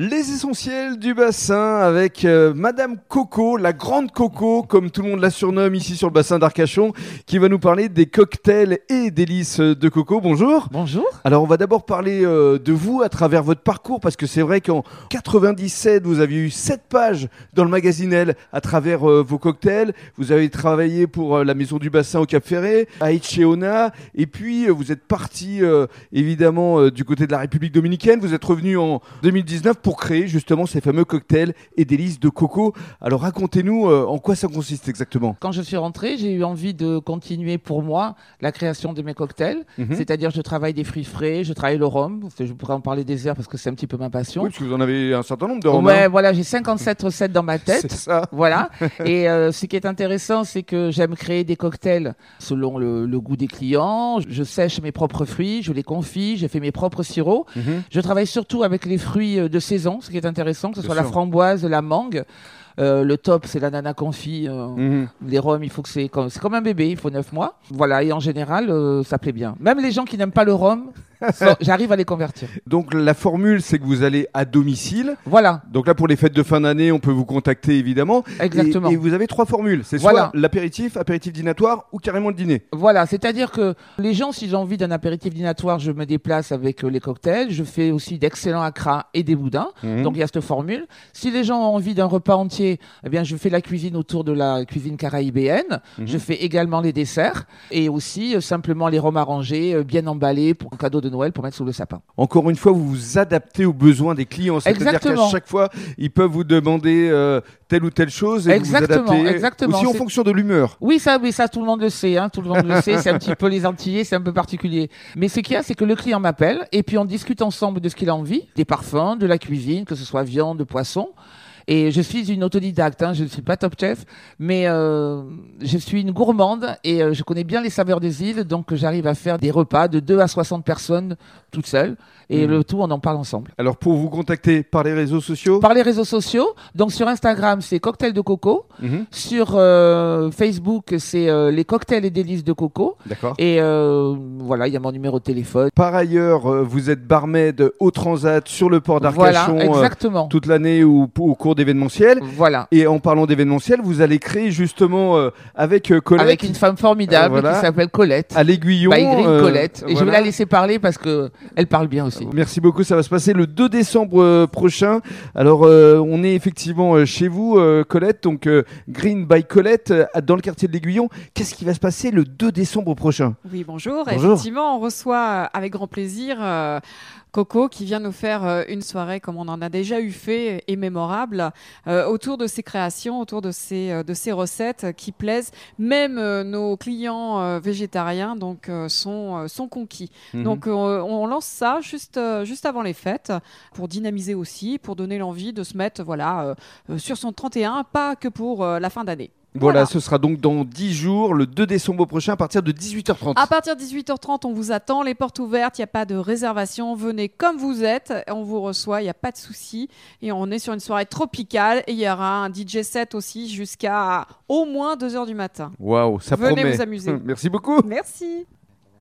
Les essentiels du bassin avec euh, Madame Coco, la grande Coco, comme tout le monde la surnomme ici sur le bassin d'Arcachon, qui va nous parler des cocktails et délices de coco. Bonjour. Bonjour. Alors on va d'abord parler euh, de vous à travers votre parcours, parce que c'est vrai qu'en 97, vous aviez eu 7 pages dans le magazine Elle à travers euh, vos cocktails. Vous avez travaillé pour la Maison du Bassin au Cap Ferré, à Etcheona, et puis vous êtes parti évidemment du côté de la République dominicaine. Vous êtes revenu en 2019 pour créer justement ces fameux cocktails et délices de coco. Alors racontez-nous euh, en quoi ça consiste exactement? Quand je suis rentrée, j'ai eu envie de continuer pour moi la création de mes cocktails. Mhm. C'est-à-dire, je travaille des fruits frais, je travaille le rhum. Je pourrais en parler des heures parce que c'est un petit peu ma passion. Oui, parce que vous en avez un certain nombre de romans. ouais, voilà, j'ai 57 recettes dans ma c'est tête. ça. Voilà. Et euh, ce qui est intéressant, c'est que j'aime créer des cocktails selon le, le goût des clients. Je sèche mes propres fruits, je les confie, je fais mes propres sirops. Mhm. Je travaille surtout avec les fruits euh, de saison, ce qui est intéressant, que ce Bien soit la framboise, la mangue. Euh, le top, c'est l'ananas confit. euh, Mhm. Les rhums, il faut que c'est comme, c'est comme un bébé, il faut 9 mois. Voilà, et en général, euh, ça plaît bien. Même les gens qui n'aiment pas le rhum, j'arrive à les convertir. Donc la formule, c'est que vous allez à domicile. Voilà, Donc là, pour les fêtes de fin d'année, on peut vous contacter évidemment. exactement. Et, et vous avez trois formules. C'est Voilà. soit l'apéritif, apéritif dînatoire ou carrément le dîner. Voilà, c'est-à-dire que les gens, s'ils ont envie d'un apéritif dînatoire, je me déplace avec euh, les cocktails. Je fais aussi d'excellents acras et des boudins. Mhm. Donc il y a cette formule. Si les gens ont envie d'un repas entier, eh bien je fais la cuisine autour de la cuisine caraïbéenne. Mhm. Je fais également les desserts et aussi euh, simplement les rhums arrangés, euh, bien emballés pour un cadeau de Noël pour mettre sous le sapin. Encore une fois, vous vous adaptez aux besoins des clients. C'est-à-dire qu'à Exactement. chaque fois, ils peuvent vous demander euh, telle ou telle chose et Exactement, vous vous adaptez exactement. aussi en fonction de l'humeur. Oui, ça, oui, ça, tout le monde le sait. Hein, tout le monde le sait. C'est un petit peu les Antillais, c'est un peu particulier. Mais ce qu'il y a, c'est que le client m'appelle et puis on discute ensemble de ce qu'il a envie, des parfums, de la cuisine, que ce soit viande, poisson. Et je suis une autodidacte, hein, je ne suis pas top chef, mais euh, je suis une gourmande et euh, je connais bien les saveurs des îles, donc j'arrive à faire des repas de 2 à 60 personnes toute seule. Et Mhm. le tout, on en parle ensemble. Alors pour vous contacter par les réseaux sociaux, Par les réseaux sociaux, donc sur Instagram, c'est Cocktail de Coco. Mhm. Sur euh, Facebook, c'est les cocktails et délices de coco. d'accord. Et voilà, il y a mon numéro de téléphone. Par ailleurs, vous êtes barmaid au Transat sur le port Voilà, d'Arcachon euh, exactement. toute l'année ou au cours d'événementiels. Voilà. Et en parlant d'événementiel, vous allez créer justement euh, avec euh, Colette Avec une femme formidable Euh, voilà. qui s'appelle Colette. à l'aiguillon. By Green euh, Colette. Et je vais la laisser parler parce que elle parle bien aussi. Merci beaucoup, ça va se passer le 2 décembre prochain. Alors euh, on est effectivement chez vous, euh, Colette, donc euh, Green by Colette, dans le quartier de l'Aiguillon. Qu'est-ce qui va se passer le 2 décembre prochain? Oui, bonjour. Bonjour. Effectivement, on reçoit avec grand plaisir euh, Coco qui vient nous faire euh, une soirée comme on en a déjà eu fait et mémorable euh, autour de ses créations, autour de ses, euh, de ses recettes qui plaisent. Même euh, nos clients euh, végétariens donc, sont, sont conquis. Mhm. Donc on lance ça juste, juste avant les fêtes pour dynamiser aussi, pour donner l'envie de se mettre voilà, sur son 31, pas que pour la fin d'année. Voilà, Voilà. ce sera donc dans 10 jours, le 2 décembre prochain, à partir de 18h30. À partir de 18h30, on vous attend, les portes ouvertes, il n'y a pas de réservation, venez comme vous êtes, on vous reçoit, il n'y a pas de souci. Et on est sur une soirée tropicale et il y aura un DJ set aussi jusqu'à au moins 2h du matin. Waouh, ça Venez promet. vous amuser. Merci beaucoup. Merci.